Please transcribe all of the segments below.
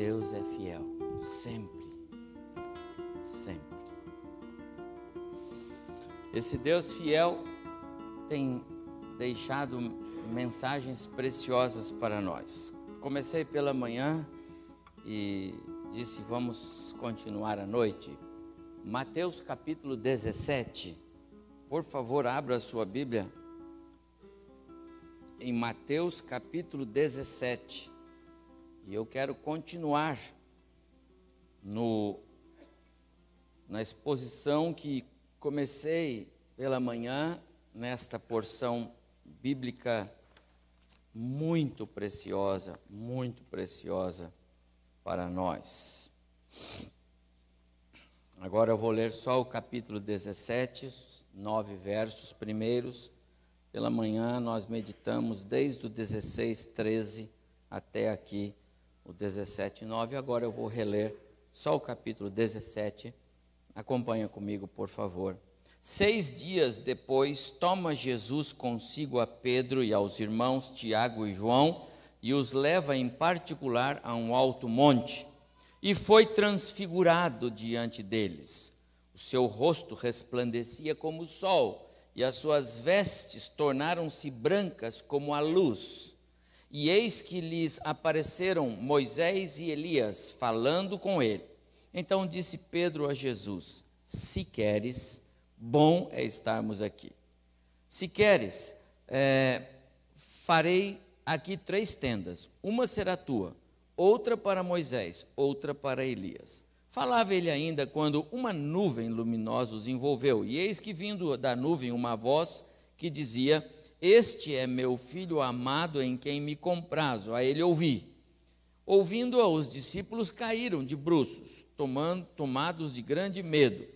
Deus é fiel, sempre, sempre. Esse Deus fiel tem deixado mensagens preciosas para nós. Comecei pela manhã e disse: vamos continuar à noite. Mateus capítulo 17. Por favor, abra a sua Bíblia. Em Mateus capítulo 17. E eu quero continuar no, na exposição que comecei pela manhã, nesta porção bíblica muito preciosa, muito preciosa para nós. Agora eu vou ler só o capítulo 17, os nove versos primeiros. Pela manhã nós meditamos desde o 16, 13 até aqui o 17, 9. Agora eu vou reler só o capítulo 17. Acompanha comigo, por favor. Seis dias depois, toma Jesus consigo a Pedro e aos irmãos Tiago e João e os leva em particular a um alto monte e foi transfigurado diante deles. O seu rosto resplandecia como o sol, e as suas vestes tornaram-se brancas como a luz. E eis que lhes apareceram Moisés e Elias, falando com ele. Então disse Pedro a Jesus: Se queres, bom é estarmos aqui. Se queres, é, farei aqui três tendas: uma será tua outra para Moisés, outra para Elias. Falava ele ainda quando uma nuvem luminosa os envolveu, e eis que vindo da nuvem uma voz que dizia: Este é meu filho amado em quem me comprazo. A ele ouvi. Ouvindo-a, os discípulos caíram de bruços, tomando, tomados de grande medo.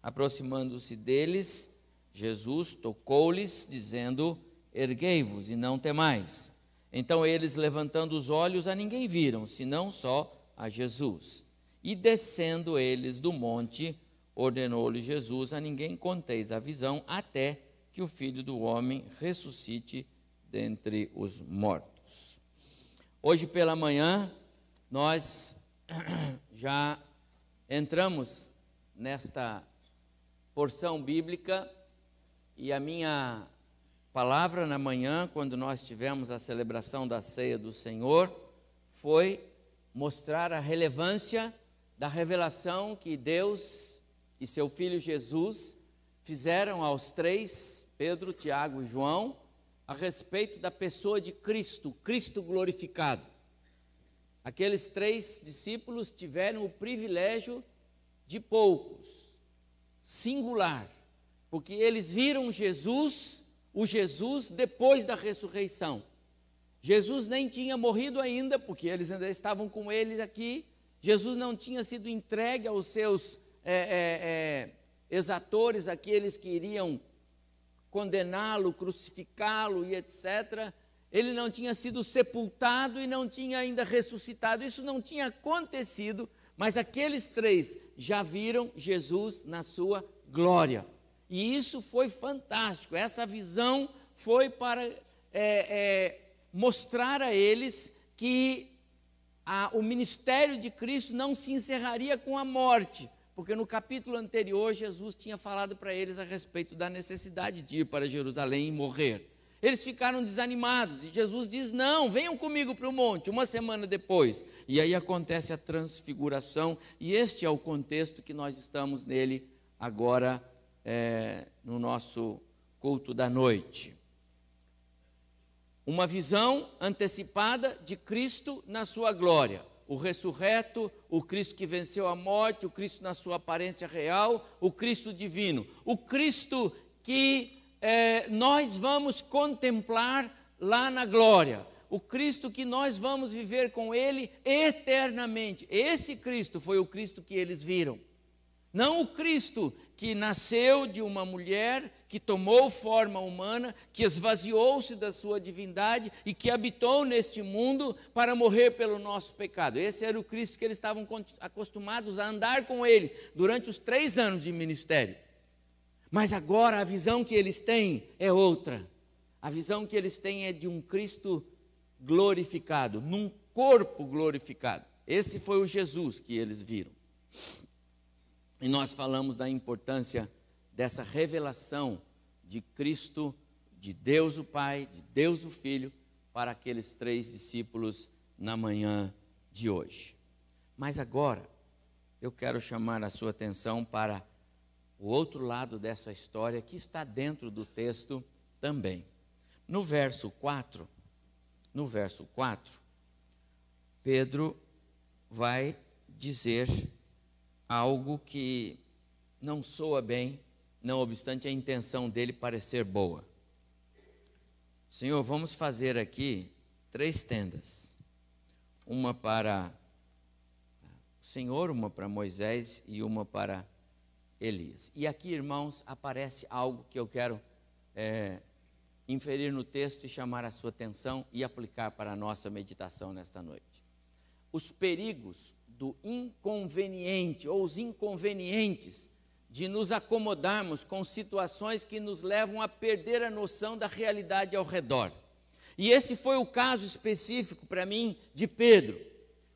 Aproximando-se deles, Jesus tocou-lhes, dizendo: Erguei-vos e não temais. Então eles, levantando os olhos, a ninguém viram, senão só a Jesus. E descendo eles do monte, ordenou-lhe Jesus: A ninguém conteis a visão, até que o filho do homem ressuscite dentre os mortos. Hoje pela manhã, nós já entramos nesta porção bíblica e a minha palavra na manhã, quando nós tivemos a celebração da ceia do Senhor, foi mostrar a relevância da revelação que Deus e seu filho Jesus fizeram aos três, Pedro, Tiago e João, a respeito da pessoa de Cristo, Cristo glorificado. Aqueles três discípulos tiveram o privilégio de poucos, singular, porque eles viram Jesus o Jesus depois da ressurreição. Jesus nem tinha morrido ainda, porque eles ainda estavam com eles aqui. Jesus não tinha sido entregue aos seus é, é, é, exatores, aqueles que iriam condená-lo, crucificá-lo e etc. Ele não tinha sido sepultado e não tinha ainda ressuscitado. Isso não tinha acontecido, mas aqueles três já viram Jesus na sua glória. E isso foi fantástico. Essa visão foi para é, é, mostrar a eles que a, o ministério de Cristo não se encerraria com a morte, porque no capítulo anterior Jesus tinha falado para eles a respeito da necessidade de ir para Jerusalém e morrer. Eles ficaram desanimados e Jesus diz: Não, venham comigo para o monte, uma semana depois. E aí acontece a transfiguração, e este é o contexto que nós estamos nele agora é, no nosso culto da noite. Uma visão antecipada de Cristo na sua glória. O ressurreto, o Cristo que venceu a morte, o Cristo na sua aparência real, o Cristo divino. O Cristo que é, nós vamos contemplar lá na glória. O Cristo que nós vamos viver com Ele eternamente. Esse Cristo foi o Cristo que eles viram. Não o Cristo que nasceu de uma mulher, que tomou forma humana, que esvaziou-se da sua divindade e que habitou neste mundo para morrer pelo nosso pecado. Esse era o Cristo que eles estavam acostumados a andar com ele durante os três anos de ministério. Mas agora a visão que eles têm é outra. A visão que eles têm é de um Cristo glorificado, num corpo glorificado. Esse foi o Jesus que eles viram. E nós falamos da importância dessa revelação de Cristo, de Deus o Pai, de Deus o Filho, para aqueles três discípulos na manhã de hoje. Mas agora, eu quero chamar a sua atenção para o outro lado dessa história que está dentro do texto também. No verso 4, no verso 4, Pedro vai dizer algo que não soa bem, não obstante a intenção dele parecer boa. Senhor, vamos fazer aqui três tendas. Uma para o Senhor, uma para Moisés e uma para Elias. E aqui, irmãos, aparece algo que eu quero é, inferir no texto e chamar a sua atenção e aplicar para a nossa meditação nesta noite. Os perigos do inconveniente ou os inconvenientes de nos acomodarmos com situações que nos levam a perder a noção da realidade ao redor. E esse foi o caso específico para mim de Pedro.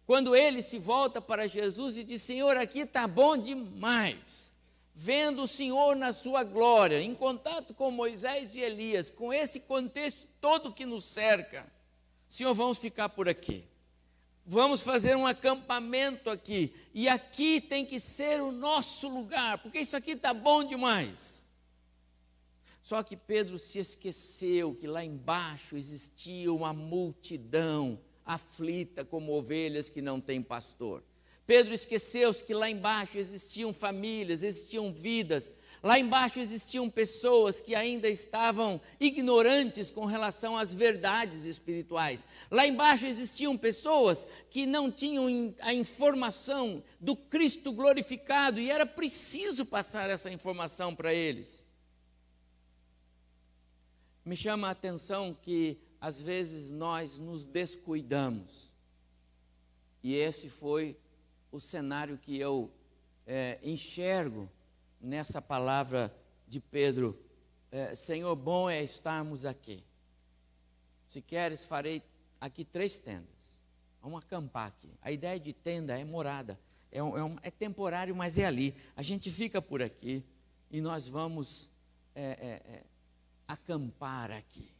Quando ele se volta para Jesus e diz: Senhor, aqui está bom demais vendo o Senhor na sua glória, em contato com Moisés e Elias, com esse contexto todo que nos cerca, Senhor, vamos ficar por aqui. Vamos fazer um acampamento aqui. E aqui tem que ser o nosso lugar, porque isso aqui está bom demais. Só que Pedro se esqueceu que lá embaixo existia uma multidão aflita como ovelhas que não têm pastor. Pedro esqueceu-se que lá embaixo existiam famílias, existiam vidas, lá embaixo existiam pessoas que ainda estavam ignorantes com relação às verdades espirituais. Lá embaixo existiam pessoas que não tinham a informação do Cristo glorificado e era preciso passar essa informação para eles. Me chama a atenção que às vezes nós nos descuidamos. E esse foi o cenário que eu é, enxergo nessa palavra de Pedro: é, Senhor, bom é estarmos aqui. Se queres, farei aqui três tendas. Vamos acampar aqui. A ideia de tenda é morada. É, um, é, um, é temporário, mas é ali. A gente fica por aqui e nós vamos é, é, é acampar aqui.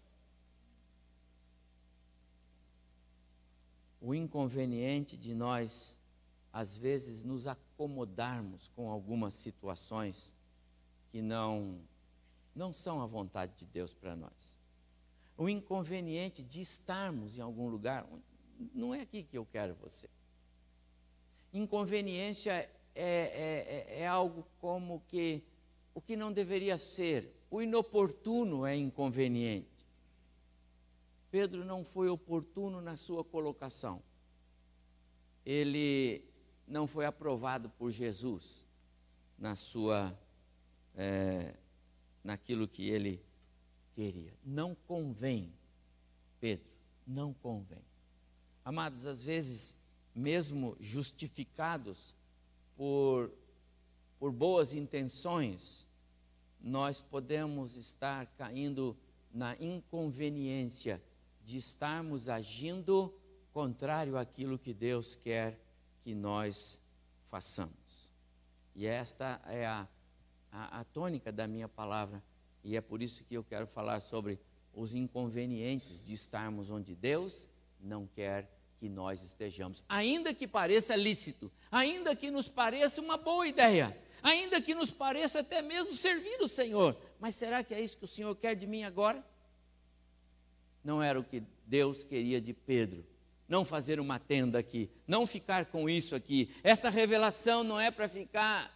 O inconveniente de nós às vezes, nos acomodarmos com algumas situações que não, não são a vontade de Deus para nós. O inconveniente de estarmos em algum lugar, não é aqui que eu quero você. Inconveniência é, é, é, é algo como que o que não deveria ser, o inoportuno é inconveniente. Pedro não foi oportuno na sua colocação. Ele não foi aprovado por Jesus na sua é, naquilo que ele queria. Não convém, Pedro, não convém. Amados, às vezes, mesmo justificados por, por boas intenções, nós podemos estar caindo na inconveniência de estarmos agindo contrário àquilo que Deus quer que nós façamos. E esta é a, a, a tônica da minha palavra, e é por isso que eu quero falar sobre os inconvenientes de estarmos onde Deus não quer que nós estejamos. Ainda que pareça lícito, ainda que nos pareça uma boa ideia, ainda que nos pareça até mesmo servir o Senhor, mas será que é isso que o Senhor quer de mim agora? Não era o que Deus queria de Pedro não fazer uma tenda aqui, não ficar com isso aqui. Essa revelação não é para ficar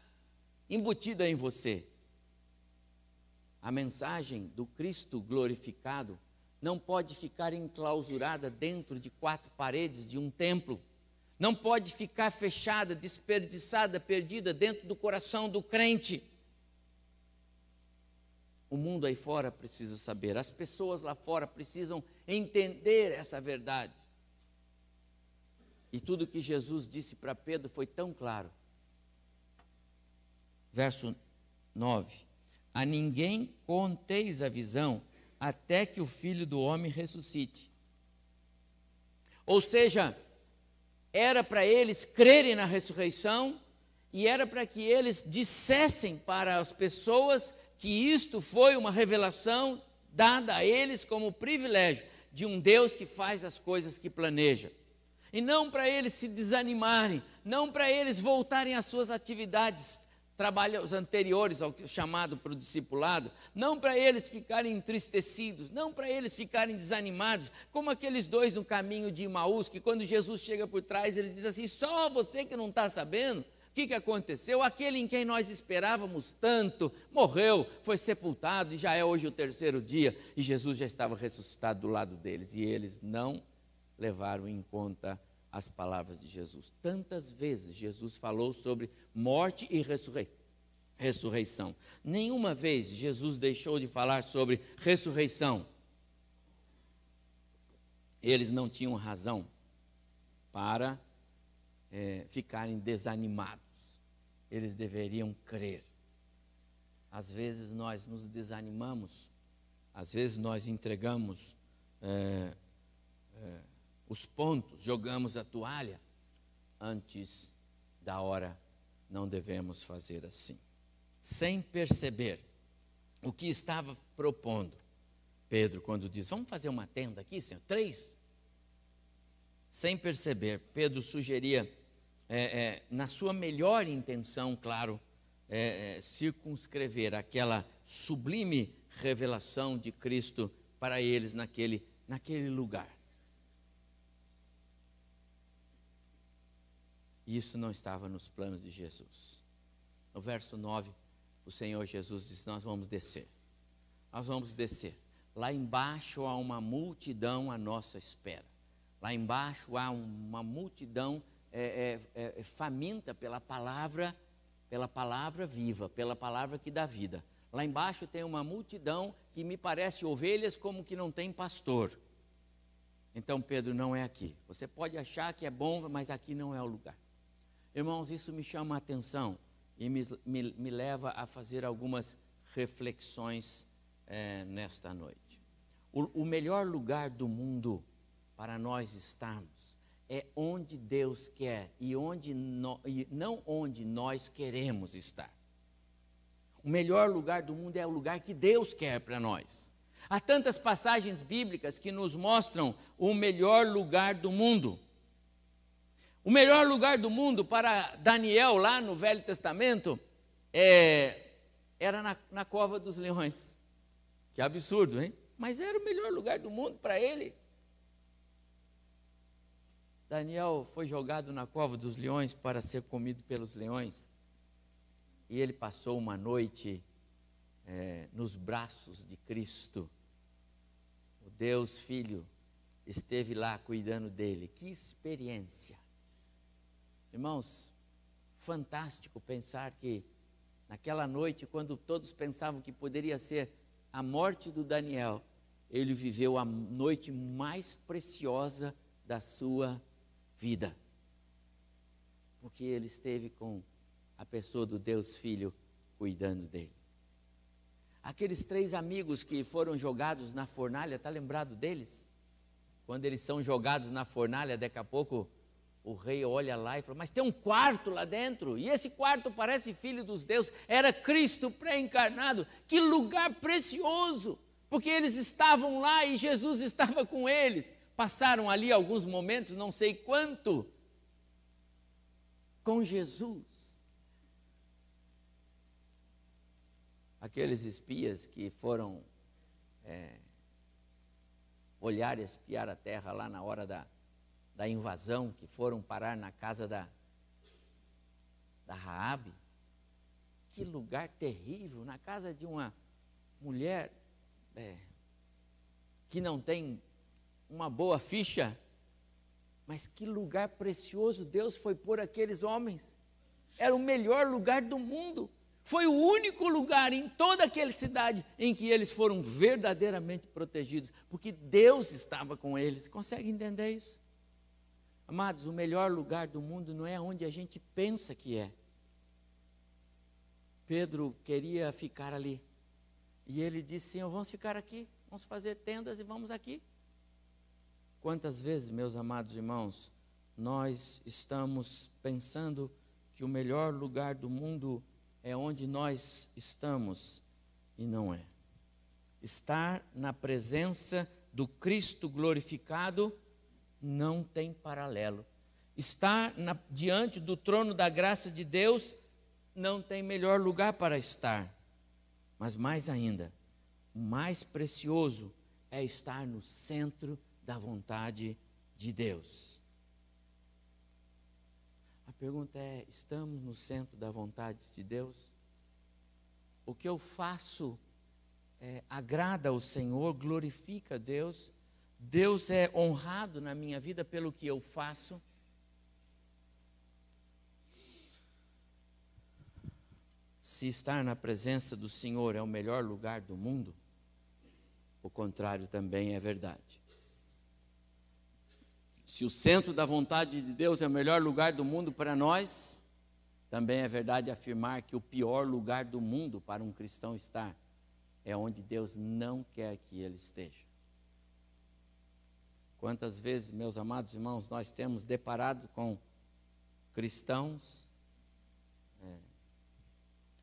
embutida em você. A mensagem do Cristo glorificado não pode ficar enclausurada dentro de quatro paredes de um templo. Não pode ficar fechada, desperdiçada, perdida dentro do coração do crente. O mundo aí fora precisa saber, as pessoas lá fora precisam entender essa verdade. E tudo que Jesus disse para Pedro foi tão claro. Verso 9: A ninguém conteis a visão até que o filho do homem ressuscite. Ou seja, era para eles crerem na ressurreição e era para que eles dissessem para as pessoas que isto foi uma revelação dada a eles como privilégio de um Deus que faz as coisas que planeja. E não para eles se desanimarem, não para eles voltarem às suas atividades, trabalhos anteriores ao chamado para o discipulado, não para eles ficarem entristecidos, não para eles ficarem desanimados, como aqueles dois no caminho de Imaús, que quando Jesus chega por trás, ele diz assim: só você que não está sabendo, que, que aconteceu? Aquele em quem nós esperávamos tanto morreu, foi sepultado e já é hoje o terceiro dia, e Jesus já estava ressuscitado do lado deles, e eles não levaram em conta as palavras de Jesus. Tantas vezes Jesus falou sobre morte e ressurreição. Nenhuma vez Jesus deixou de falar sobre ressurreição. Eles não tinham razão para é, ficarem desanimados eles deveriam crer. Às vezes nós nos desanimamos, às vezes nós entregamos é, é, os pontos, jogamos a toalha. Antes da hora, não devemos fazer assim. Sem perceber o que estava propondo Pedro, quando diz: Vamos fazer uma tenda aqui, Senhor? Três. Sem perceber, Pedro sugeria é, é, na sua melhor intenção, claro, é, é, circunscrever aquela sublime revelação de Cristo para eles naquele, naquele lugar. Isso não estava nos planos de Jesus. No verso 9, o Senhor Jesus diz: Nós vamos descer. Nós vamos descer. Lá embaixo há uma multidão à nossa espera. Lá embaixo há uma multidão é, é, é, faminta pela palavra, pela palavra viva, pela palavra que dá vida. Lá embaixo tem uma multidão que me parece ovelhas como que não tem pastor. Então, Pedro, não é aqui. Você pode achar que é bom, mas aqui não é o lugar. Irmãos, isso me chama a atenção e me, me, me leva a fazer algumas reflexões é, nesta noite. O, o melhor lugar do mundo para nós estarmos é onde Deus quer e, onde no, e não onde nós queremos estar. O melhor lugar do mundo é o lugar que Deus quer para nós. Há tantas passagens bíblicas que nos mostram o melhor lugar do mundo. O melhor lugar do mundo para Daniel, lá no Velho Testamento, é, era na, na cova dos leões. Que absurdo, hein? Mas era o melhor lugar do mundo para ele. Daniel foi jogado na cova dos leões para ser comido pelos leões. E ele passou uma noite é, nos braços de Cristo. O Deus Filho esteve lá cuidando dele. Que experiência! Irmãos, fantástico pensar que naquela noite, quando todos pensavam que poderia ser a morte do Daniel, ele viveu a noite mais preciosa da sua vida. Porque ele esteve com a pessoa do Deus Filho cuidando dele. Aqueles três amigos que foram jogados na fornalha, está lembrado deles? Quando eles são jogados na fornalha, daqui a pouco o rei olha lá e fala: Mas tem um quarto lá dentro, e esse quarto parece filho dos deuses, era Cristo pré-encarnado. Que lugar precioso, porque eles estavam lá e Jesus estava com eles passaram ali alguns momentos, não sei quanto, com Jesus. Aqueles espias que foram é, olhar e espiar a terra lá na hora da, da invasão, que foram parar na casa da, da Raabe. Que lugar terrível, na casa de uma mulher é, que não tem uma boa ficha, mas que lugar precioso Deus foi por aqueles homens. Era o melhor lugar do mundo. Foi o único lugar em toda aquela cidade em que eles foram verdadeiramente protegidos, porque Deus estava com eles. Consegue entender isso? Amados, o melhor lugar do mundo não é onde a gente pensa que é. Pedro queria ficar ali. E ele disse: Senhor, vamos ficar aqui, vamos fazer tendas e vamos aqui. Quantas vezes, meus amados irmãos, nós estamos pensando que o melhor lugar do mundo é onde nós estamos e não é. Estar na presença do Cristo glorificado não tem paralelo. Estar na, diante do trono da graça de Deus não tem melhor lugar para estar. Mas mais ainda, o mais precioso é estar no centro da vontade de Deus. A pergunta é: estamos no centro da vontade de Deus? O que eu faço é, agrada ao Senhor, glorifica a Deus? Deus é honrado na minha vida pelo que eu faço? Se estar na presença do Senhor é o melhor lugar do mundo, o contrário também é verdade. Se o centro da vontade de Deus é o melhor lugar do mundo para nós, também é verdade afirmar que o pior lugar do mundo para um cristão estar é onde Deus não quer que ele esteja. Quantas vezes, meus amados irmãos, nós temos deparado com cristãos é,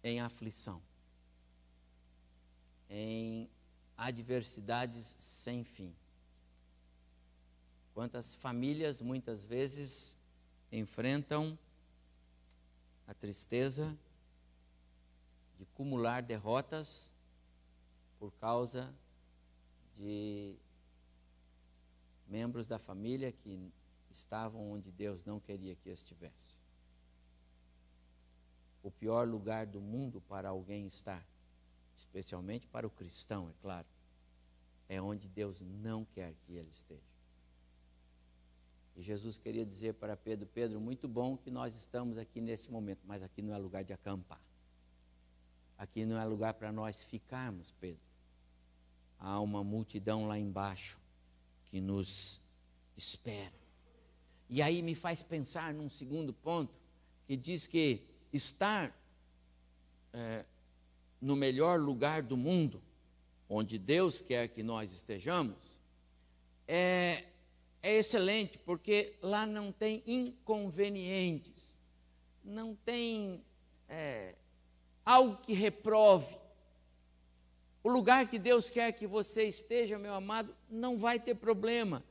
em aflição, em adversidades sem fim. Quantas famílias muitas vezes enfrentam a tristeza de acumular derrotas por causa de membros da família que estavam onde Deus não queria que estivesse. O pior lugar do mundo para alguém estar, especialmente para o cristão, é claro, é onde Deus não quer que ele esteja. E Jesus queria dizer para Pedro: Pedro, muito bom que nós estamos aqui nesse momento, mas aqui não é lugar de acampar. Aqui não é lugar para nós ficarmos, Pedro. Há uma multidão lá embaixo que nos espera. E aí me faz pensar num segundo ponto, que diz que estar é, no melhor lugar do mundo, onde Deus quer que nós estejamos, é é excelente, porque lá não tem inconvenientes, não tem é, algo que reprove. O lugar que Deus quer que você esteja, meu amado, não vai ter problema.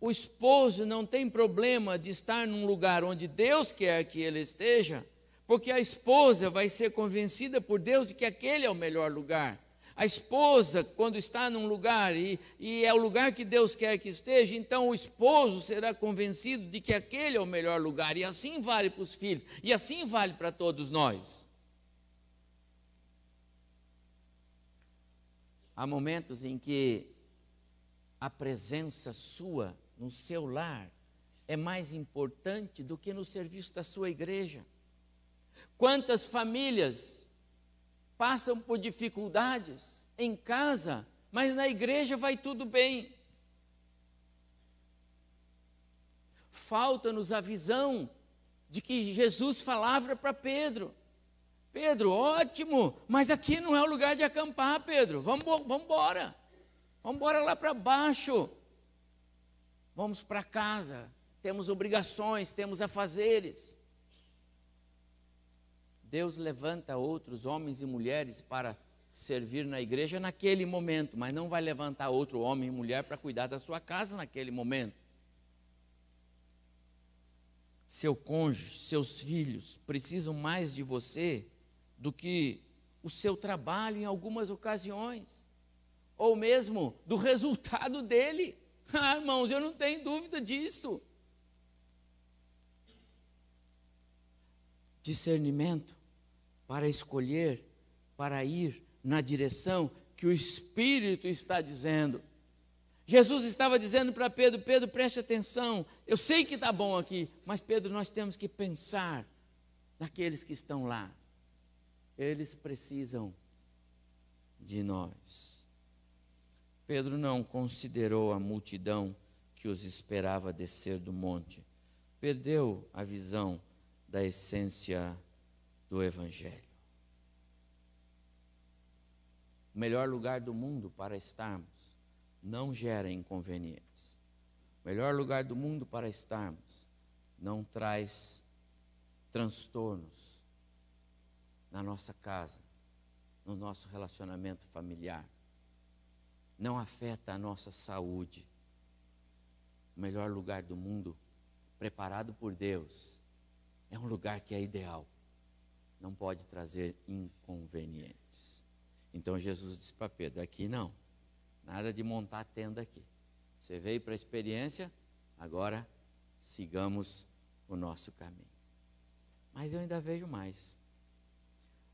O esposo não tem problema de estar num lugar onde Deus quer que ele esteja, porque a esposa vai ser convencida por Deus de que aquele é o melhor lugar. A esposa, quando está num lugar e, e é o lugar que Deus quer que esteja, então o esposo será convencido de que aquele é o melhor lugar. E assim vale para os filhos, e assim vale para todos nós. Há momentos em que a presença sua no seu lar é mais importante do que no serviço da sua igreja. Quantas famílias passam por dificuldades em casa, mas na igreja vai tudo bem. Falta-nos a visão de que Jesus falava para Pedro. Pedro, ótimo, mas aqui não é o lugar de acampar, Pedro. Vamos, vamos embora. Vamos embora lá para baixo. Vamos para casa. Temos obrigações, temos afazeres. Deus levanta outros homens e mulheres para servir na igreja naquele momento, mas não vai levantar outro homem e mulher para cuidar da sua casa naquele momento. Seu cônjuge, seus filhos precisam mais de você do que o seu trabalho em algumas ocasiões, ou mesmo do resultado dele. Ah, irmãos, eu não tenho dúvida disso. Discernimento para escolher, para ir na direção que o Espírito está dizendo. Jesus estava dizendo para Pedro: Pedro, preste atenção, eu sei que está bom aqui, mas Pedro, nós temos que pensar naqueles que estão lá. Eles precisam de nós. Pedro não considerou a multidão que os esperava descer do monte, perdeu a visão da essência do Evangelho. O melhor lugar do mundo para estarmos não gera inconvenientes. O melhor lugar do mundo para estarmos não traz transtornos na nossa casa, no nosso relacionamento familiar, não afeta a nossa saúde. O melhor lugar do mundo, preparado por Deus, é um lugar que é ideal, não pode trazer inconvenientes. Então Jesus disse para Pedro: aqui não, nada de montar tenda aqui. Você veio para a experiência, agora sigamos o nosso caminho. Mas eu ainda vejo mais.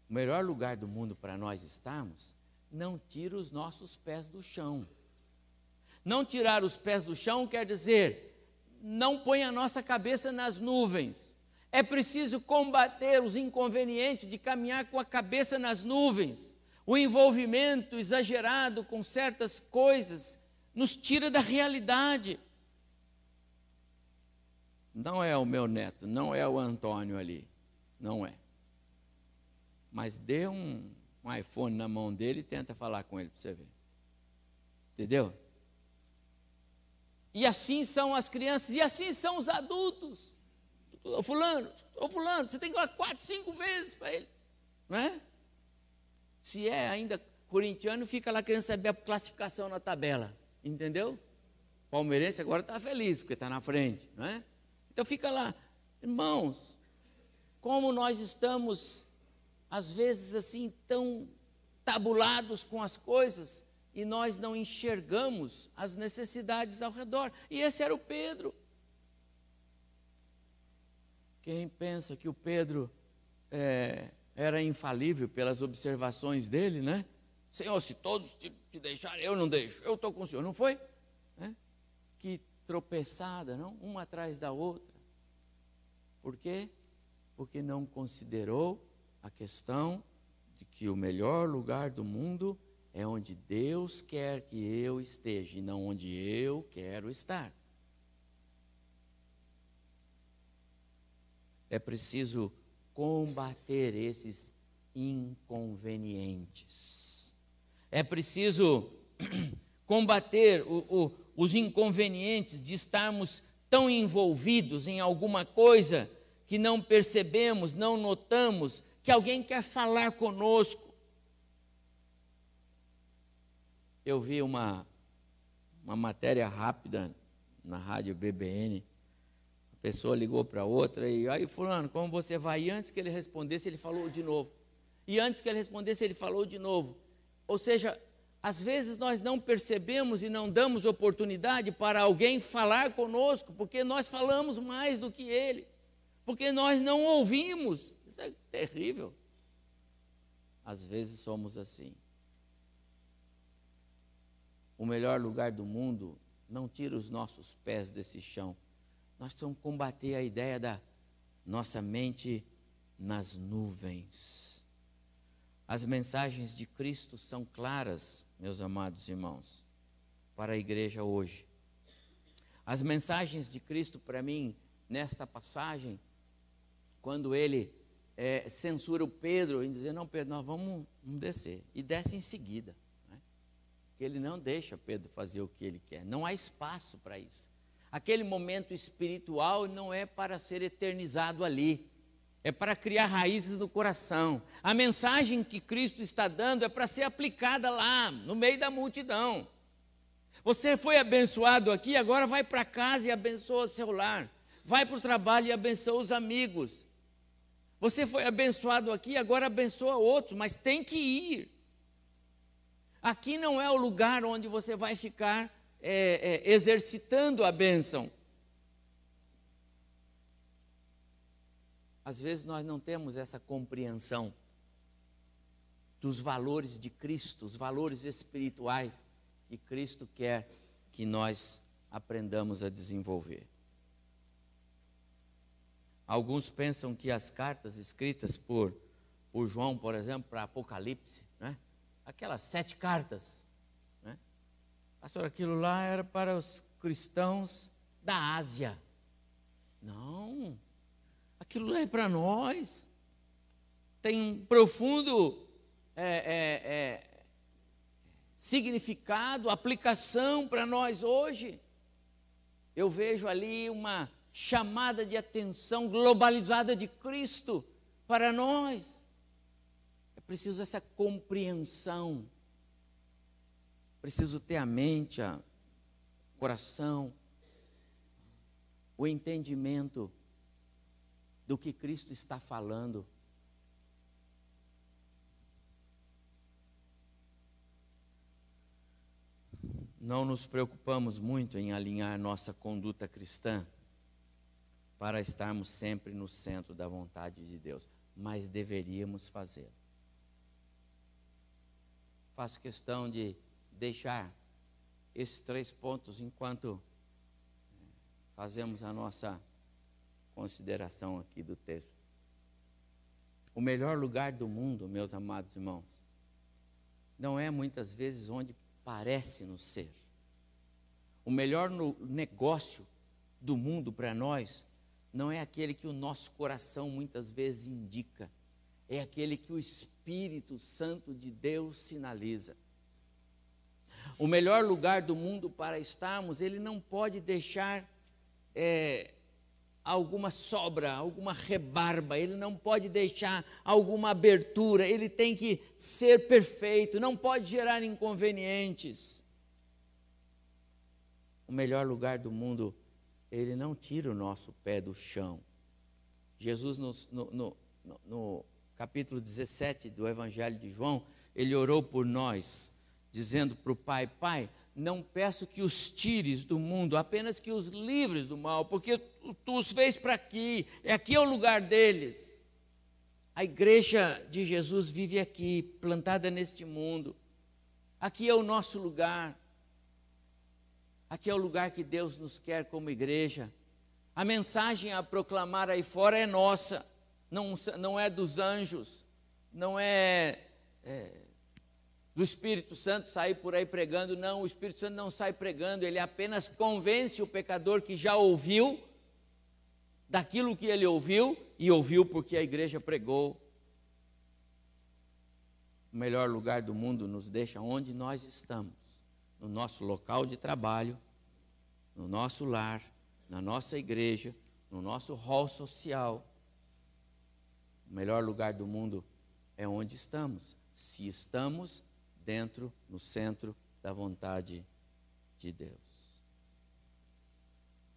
O melhor lugar do mundo para nós estarmos, não tira os nossos pés do chão. Não tirar os pés do chão quer dizer, não põe a nossa cabeça nas nuvens. É preciso combater os inconvenientes de caminhar com a cabeça nas nuvens. O envolvimento exagerado com certas coisas nos tira da realidade. Não é o meu neto, não é o Antônio ali, não é. Mas dê um, um iPhone na mão dele e tenta falar com ele para você ver. Entendeu? E assim são as crianças, e assim são os adultos. Ô fulano, ô fulano, você tem que falar quatro, cinco vezes para ele. Não é? Se é ainda corintiano, fica lá querendo saber a classificação na tabela. Entendeu? Palmeirense agora está feliz, porque está na frente, não é? Então fica lá, irmãos, como nós estamos, às vezes assim, tão tabulados com as coisas e nós não enxergamos as necessidades ao redor. E esse era o Pedro. Quem pensa que o Pedro é, era infalível pelas observações dele, né? Senhor, se todos te, te deixarem, eu não deixo, eu estou com o Senhor. Não foi? Né? Que tropeçada, não? Uma atrás da outra. Por quê? Porque não considerou a questão de que o melhor lugar do mundo é onde Deus quer que eu esteja e não onde eu quero estar. É preciso combater esses inconvenientes. É preciso combater o, o, os inconvenientes de estarmos tão envolvidos em alguma coisa que não percebemos, não notamos que alguém quer falar conosco. Eu vi uma, uma matéria rápida na rádio BBN. A pessoa ligou para outra e aí, Fulano, como você vai? E antes que ele respondesse, ele falou de novo. E antes que ele respondesse, ele falou de novo. Ou seja, às vezes nós não percebemos e não damos oportunidade para alguém falar conosco, porque nós falamos mais do que ele, porque nós não ouvimos. Isso é terrível. Às vezes somos assim. O melhor lugar do mundo não tira os nossos pés desse chão. Nós precisamos combater a ideia da nossa mente nas nuvens. As mensagens de Cristo são claras, meus amados irmãos, para a igreja hoje. As mensagens de Cristo para mim, nesta passagem, quando ele é, censura o Pedro em dizer: Não, Pedro, nós vamos, vamos descer. E desce em seguida. Né? Que ele não deixa Pedro fazer o que ele quer. Não há espaço para isso. Aquele momento espiritual não é para ser eternizado ali é para criar raízes no coração. A mensagem que Cristo está dando é para ser aplicada lá, no meio da multidão. Você foi abençoado aqui, agora vai para casa e abençoa seu lar. Vai para o trabalho e abençoa os amigos. Você foi abençoado aqui, agora abençoa outros, mas tem que ir. Aqui não é o lugar onde você vai ficar é, é, exercitando a bênção. Às vezes nós não temos essa compreensão dos valores de Cristo, os valores espirituais que Cristo quer que nós aprendamos a desenvolver. Alguns pensam que as cartas escritas por, por João, por exemplo, para Apocalipse, né? aquelas sete cartas, né? Pastor, aquilo lá era para os cristãos da Ásia. Não, aquilo é para nós. Tem um profundo é, é, é, significado, aplicação para nós hoje. Eu vejo ali uma chamada de atenção globalizada de Cristo para nós. É preciso essa compreensão. Preciso ter a mente, o coração, o entendimento do que Cristo está falando. Não nos preocupamos muito em alinhar nossa conduta cristã para estarmos sempre no centro da vontade de Deus, mas deveríamos fazer. Faço questão de deixar esses três pontos enquanto eh, fazemos a nossa consideração aqui do texto. O melhor lugar do mundo, meus amados irmãos, não é muitas vezes onde parece nos ser. O melhor negócio do mundo para nós não é aquele que o nosso coração muitas vezes indica, é aquele que o Espírito Santo de Deus sinaliza. O melhor lugar do mundo para estarmos, ele não pode deixar é, alguma sobra, alguma rebarba, ele não pode deixar alguma abertura, ele tem que ser perfeito, não pode gerar inconvenientes. O melhor lugar do mundo ele não tira o nosso pé do chão. Jesus, no, no, no, no capítulo 17 do Evangelho de João, ele orou por nós, dizendo para o Pai: Pai, não peço que os tires do mundo, apenas que os livres do mal, porque tu os fez para aqui, é aqui é o lugar deles. A igreja de Jesus vive aqui, plantada neste mundo. Aqui é o nosso lugar. Aqui é o lugar que Deus nos quer como igreja. A mensagem a proclamar aí fora é nossa, não, não é dos anjos, não é, é do Espírito Santo sair por aí pregando, não, o Espírito Santo não sai pregando, ele apenas convence o pecador que já ouviu daquilo que ele ouviu e ouviu porque a igreja pregou. O melhor lugar do mundo nos deixa onde nós estamos no nosso local de trabalho, no nosso lar, na nossa igreja, no nosso hall social. O melhor lugar do mundo é onde estamos, se estamos dentro, no centro da vontade de Deus.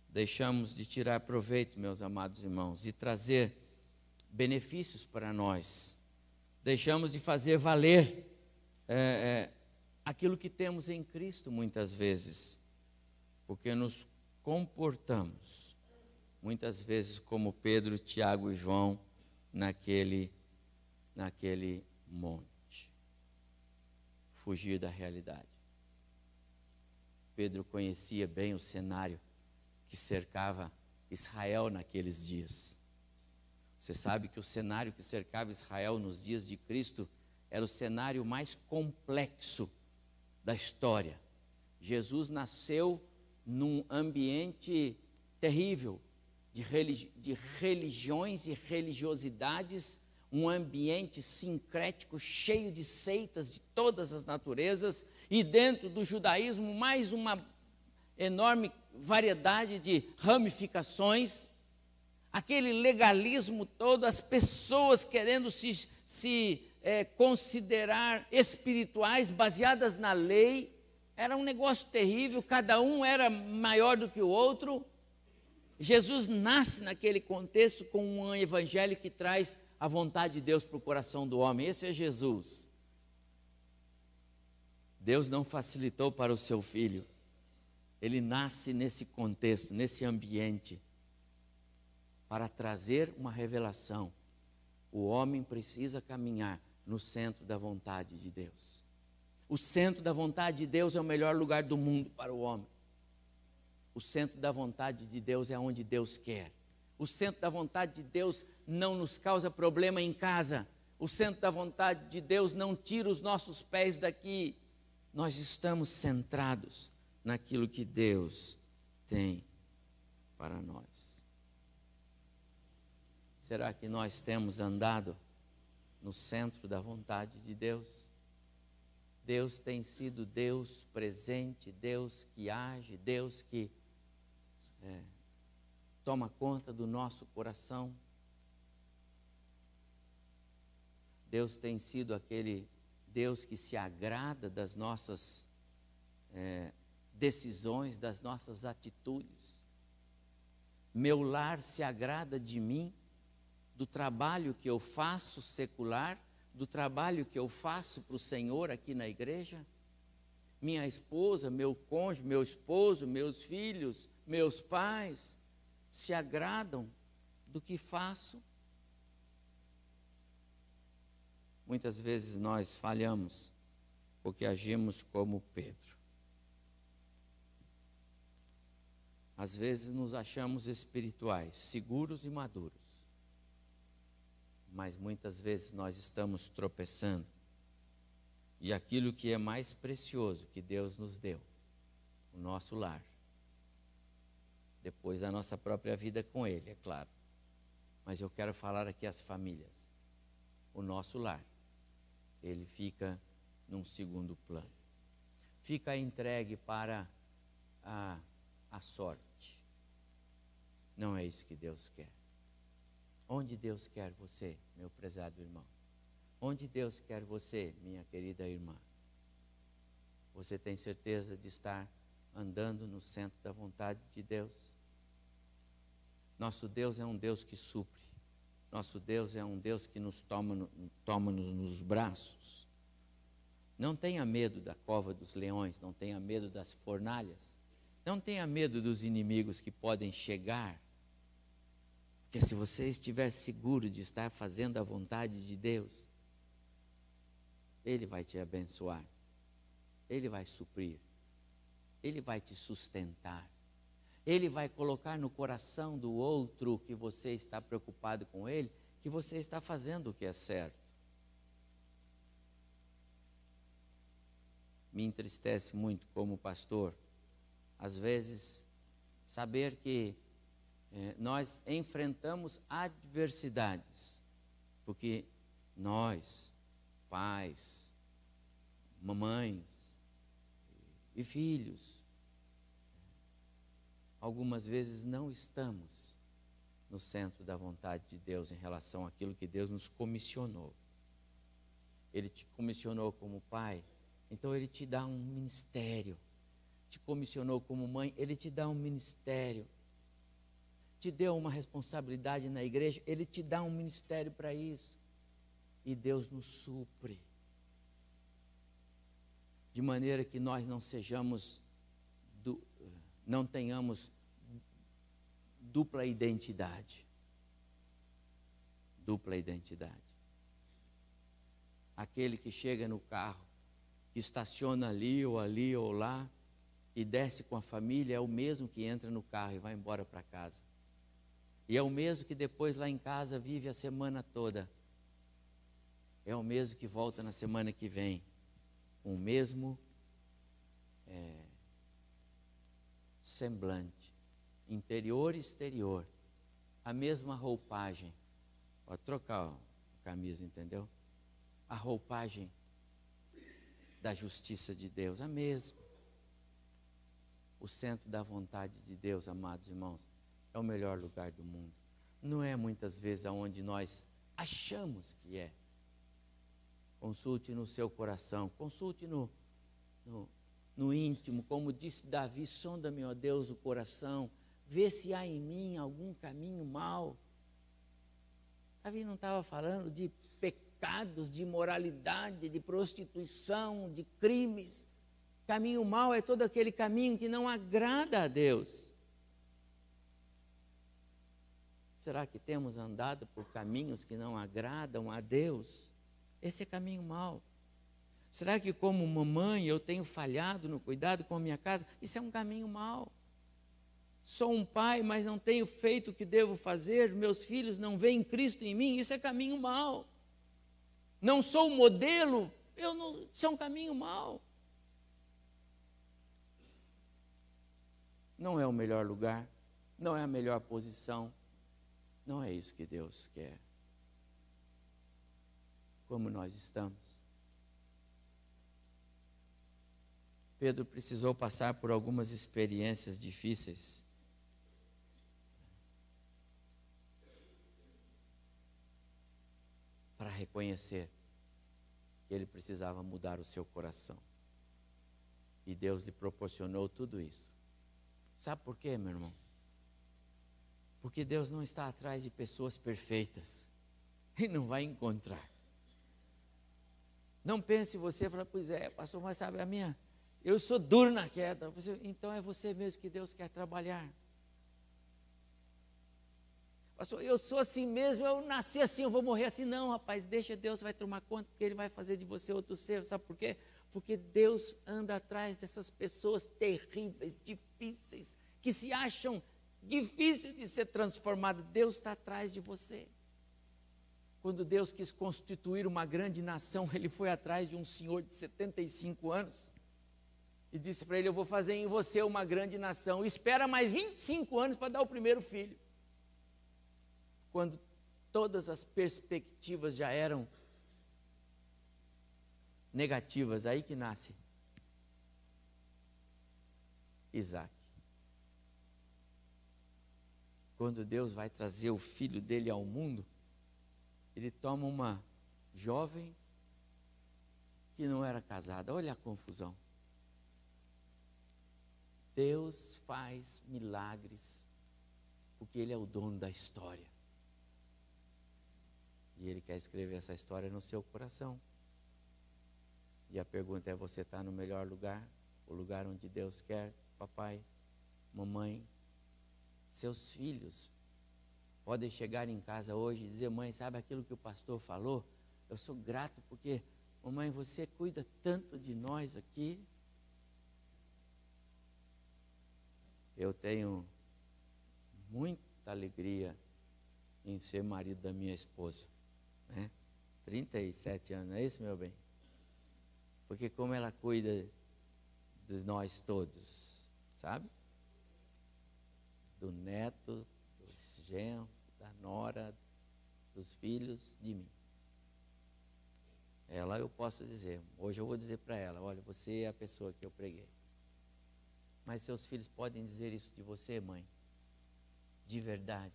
Deixamos de tirar proveito, meus amados irmãos, e trazer benefícios para nós. Deixamos de fazer valer é, é, aquilo que temos em Cristo muitas vezes, porque nos comportamos muitas vezes como Pedro, Tiago e João naquele naquele monte. Fugir da realidade. Pedro conhecia bem o cenário que cercava Israel naqueles dias. Você sabe que o cenário que cercava Israel nos dias de Cristo era o cenário mais complexo da história. Jesus nasceu num ambiente terrível de, religi de religiões e religiosidades, um ambiente sincrético cheio de seitas de todas as naturezas, e dentro do judaísmo, mais uma enorme variedade de ramificações, aquele legalismo todo, as pessoas querendo se, se é, considerar espirituais baseadas na lei. Era um negócio terrível, cada um era maior do que o outro. Jesus nasce naquele contexto com um evangelho que traz a vontade de Deus para o coração do homem. Esse é Jesus. Deus não facilitou para o seu filho. Ele nasce nesse contexto, nesse ambiente, para trazer uma revelação. O homem precisa caminhar no centro da vontade de Deus. O centro da vontade de Deus é o melhor lugar do mundo para o homem. O centro da vontade de Deus é onde Deus quer. O centro da vontade de Deus não nos causa problema em casa. O centro da vontade de Deus não tira os nossos pés daqui. Nós estamos centrados naquilo que Deus tem para nós. Será que nós temos andado no centro da vontade de Deus. Deus tem sido Deus presente, Deus que age, Deus que é, toma conta do nosso coração. Deus tem sido aquele Deus que se agrada das nossas é, decisões, das nossas atitudes. Meu lar se agrada de mim, do trabalho que eu faço secular, do trabalho que eu faço para o Senhor aqui na igreja. Minha esposa, meu cônjuge, meu esposo, meus filhos, meus pais se agradam do que faço. Muitas vezes nós falhamos porque agimos como Pedro. Às vezes nos achamos espirituais, seguros e maduros. Mas muitas vezes nós estamos tropeçando. E aquilo que é mais precioso que Deus nos deu, o nosso lar, depois a nossa própria vida com Ele, é claro. Mas eu quero falar aqui às famílias. O nosso lar, ele fica num segundo plano. Fica entregue para a, a sorte não é isso que Deus quer. Onde Deus quer você, meu prezado irmão? Onde Deus quer você, minha querida irmã? Você tem certeza de estar andando no centro da vontade de Deus? Nosso Deus é um Deus que supre. Nosso Deus é um Deus que nos toma, toma nos, nos braços. Não tenha medo da cova dos leões, não tenha medo das fornalhas, não tenha medo dos inimigos que podem chegar porque se você estiver seguro de estar fazendo a vontade de Deus, Ele vai te abençoar, Ele vai suprir, Ele vai te sustentar, Ele vai colocar no coração do outro que você está preocupado com Ele, que você está fazendo o que é certo. Me entristece muito como pastor, às vezes, saber que é, nós enfrentamos adversidades, porque nós, pais, mamães e filhos, algumas vezes não estamos no centro da vontade de Deus em relação àquilo que Deus nos comissionou. Ele te comissionou como pai, então ele te dá um ministério. Te comissionou como mãe, ele te dá um ministério te deu uma responsabilidade na igreja, Ele te dá um ministério para isso. E Deus nos supre. De maneira que nós não sejamos, du, não tenhamos dupla identidade. Dupla identidade. Aquele que chega no carro, que estaciona ali ou ali ou lá, e desce com a família, é o mesmo que entra no carro e vai embora para casa. E é o mesmo que depois lá em casa vive a semana toda. É o mesmo que volta na semana que vem. Com o mesmo é, semblante, interior e exterior. A mesma roupagem. Pode trocar a camisa, entendeu? A roupagem da justiça de Deus, a mesma. O centro da vontade de Deus, amados irmãos é o melhor lugar do mundo. Não é muitas vezes aonde nós achamos que é. Consulte no seu coração, consulte no, no, no íntimo, como disse Davi: sonda-me, ó Deus, o coração, vê se há em mim algum caminho mau. Davi não estava falando de pecados, de imoralidade, de prostituição, de crimes. Caminho mau é todo aquele caminho que não agrada a Deus. Será que temos andado por caminhos que não agradam a Deus? Esse é caminho mau. Será que, como mamãe, eu tenho falhado no cuidado com a minha casa? Isso é um caminho mau. Sou um pai, mas não tenho feito o que devo fazer, meus filhos não veem Cristo em mim, isso é caminho mau. Não sou modelo, eu não, isso é um caminho mau. Não é o melhor lugar, não é a melhor posição, não é isso que Deus quer. Como nós estamos. Pedro precisou passar por algumas experiências difíceis. Para reconhecer que ele precisava mudar o seu coração. E Deus lhe proporcionou tudo isso. Sabe por quê, meu irmão? Porque Deus não está atrás de pessoas perfeitas. Ele não vai encontrar. Não pense você, fala, pois é, pastor, mas sabe a minha, eu sou duro na queda. Então é você mesmo que Deus quer trabalhar. Pastor, eu sou assim mesmo, eu nasci assim, eu vou morrer assim. Não, rapaz, deixa Deus vai tomar conta, porque Ele vai fazer de você outro ser. Sabe por quê? Porque Deus anda atrás dessas pessoas terríveis, difíceis, que se acham difíceis de ser transformadas. Deus está atrás de você. Quando Deus quis constituir uma grande nação, Ele foi atrás de um senhor de 75 anos e disse para ele: Eu vou fazer em você uma grande nação. Espera mais 25 anos para dar o primeiro filho quando todas as perspectivas já eram negativas, aí que nasce Isaac. Quando Deus vai trazer o filho dele ao mundo, ele toma uma jovem que não era casada. Olha a confusão. Deus faz milagres porque Ele é o dono da história. E Ele quer escrever essa história no seu coração. E a pergunta é: você está no melhor lugar? O lugar onde Deus quer? Papai, mamãe, seus filhos podem chegar em casa hoje e dizer: mãe, sabe aquilo que o pastor falou? Eu sou grato porque, mamãe, você cuida tanto de nós aqui. Eu tenho muita alegria em ser marido da minha esposa né? 37 anos, é isso, meu bem? Porque como ela cuida de nós todos, sabe? Do neto, dos genros, da nora, dos filhos, de mim. Ela eu posso dizer, hoje eu vou dizer para ela, olha, você é a pessoa que eu preguei. Mas seus filhos podem dizer isso de você, mãe, de verdade.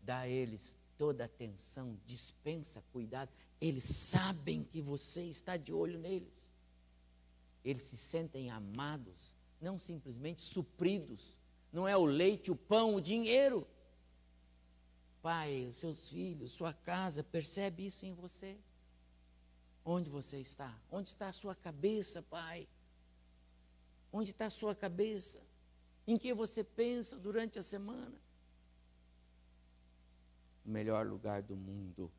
Dá a eles toda atenção, dispensa cuidado. Eles sabem que você está de olho neles. Eles se sentem amados, não simplesmente supridos. Não é o leite, o pão, o dinheiro. Pai, os seus filhos, sua casa, percebe isso em você? Onde você está? Onde está a sua cabeça, Pai? Onde está a sua cabeça? Em que você pensa durante a semana? o melhor lugar do mundo.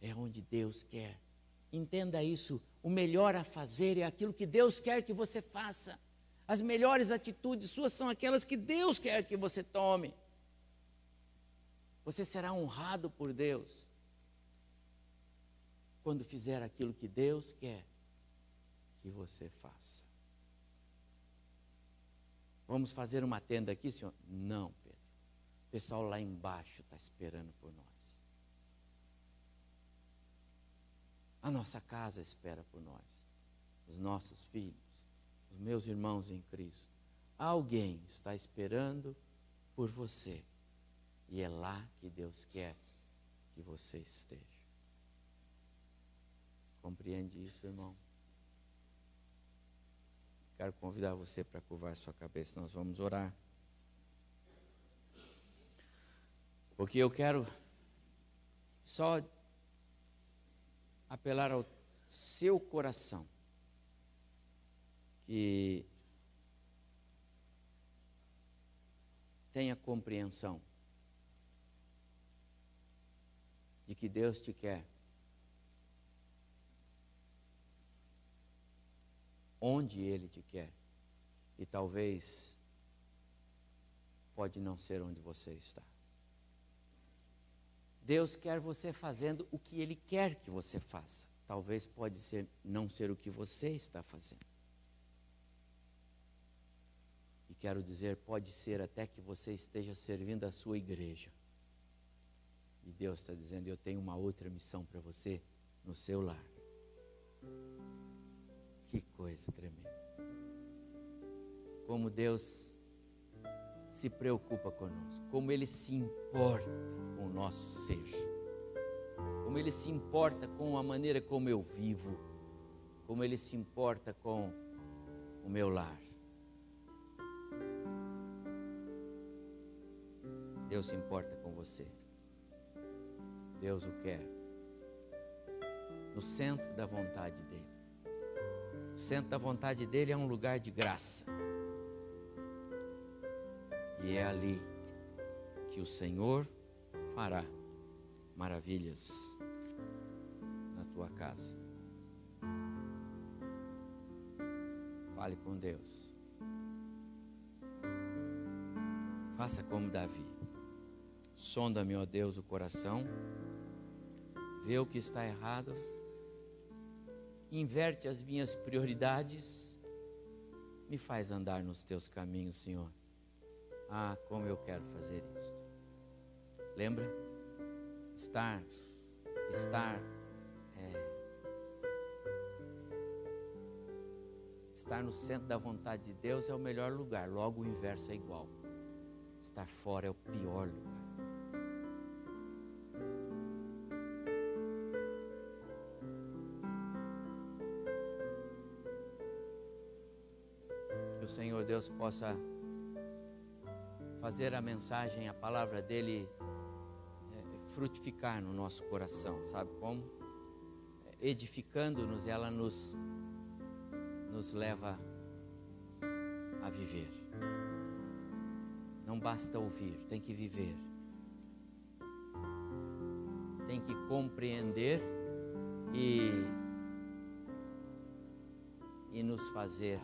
É onde Deus quer. Entenda isso. O melhor a fazer é aquilo que Deus quer que você faça. As melhores atitudes suas são aquelas que Deus quer que você tome. Você será honrado por Deus quando fizer aquilo que Deus quer que você faça. Vamos fazer uma tenda aqui, senhor? Não, o pessoal lá embaixo está esperando por nós. A nossa casa espera por nós. Os nossos filhos, meus irmãos em Cristo. Alguém está esperando por você. E é lá que Deus quer que você esteja. Compreende isso, irmão? Quero convidar você para curvar sua cabeça. Nós vamos orar. Porque eu quero só apelar ao seu coração que tenha compreensão de que Deus te quer. Onde Ele te quer. E talvez pode não ser onde você está. Deus quer você fazendo o que Ele quer que você faça. Talvez pode ser não ser o que você está fazendo. E quero dizer, pode ser até que você esteja servindo a sua igreja. E Deus está dizendo, eu tenho uma outra missão para você no seu lar. Que coisa tremenda. Como Deus se preocupa conosco, como Ele se importa com o nosso ser. como Ele se importa com a maneira como eu vivo, como Ele se importa com o meu lar. Deus se importa com você. Deus o quer. No centro da vontade dEle. O centro da vontade dEle é um lugar de graça. E é ali que o Senhor fará maravilhas na tua casa. Fale com Deus. Faça como Davi. Sonda-me, ó Deus, o coração. Vê o que está errado. Inverte as minhas prioridades. Me faz andar nos teus caminhos, Senhor. Ah, como eu quero fazer isto. Lembra? Estar, estar, é, estar no centro da vontade de Deus é o melhor lugar. Logo o inverso é igual. Estar fora é o pior lugar. Deus possa fazer a mensagem, a palavra dele é, frutificar no nosso coração, sabe como? Edificando-nos, ela nos, nos leva a viver. Não basta ouvir, tem que viver. Tem que compreender e, e nos fazer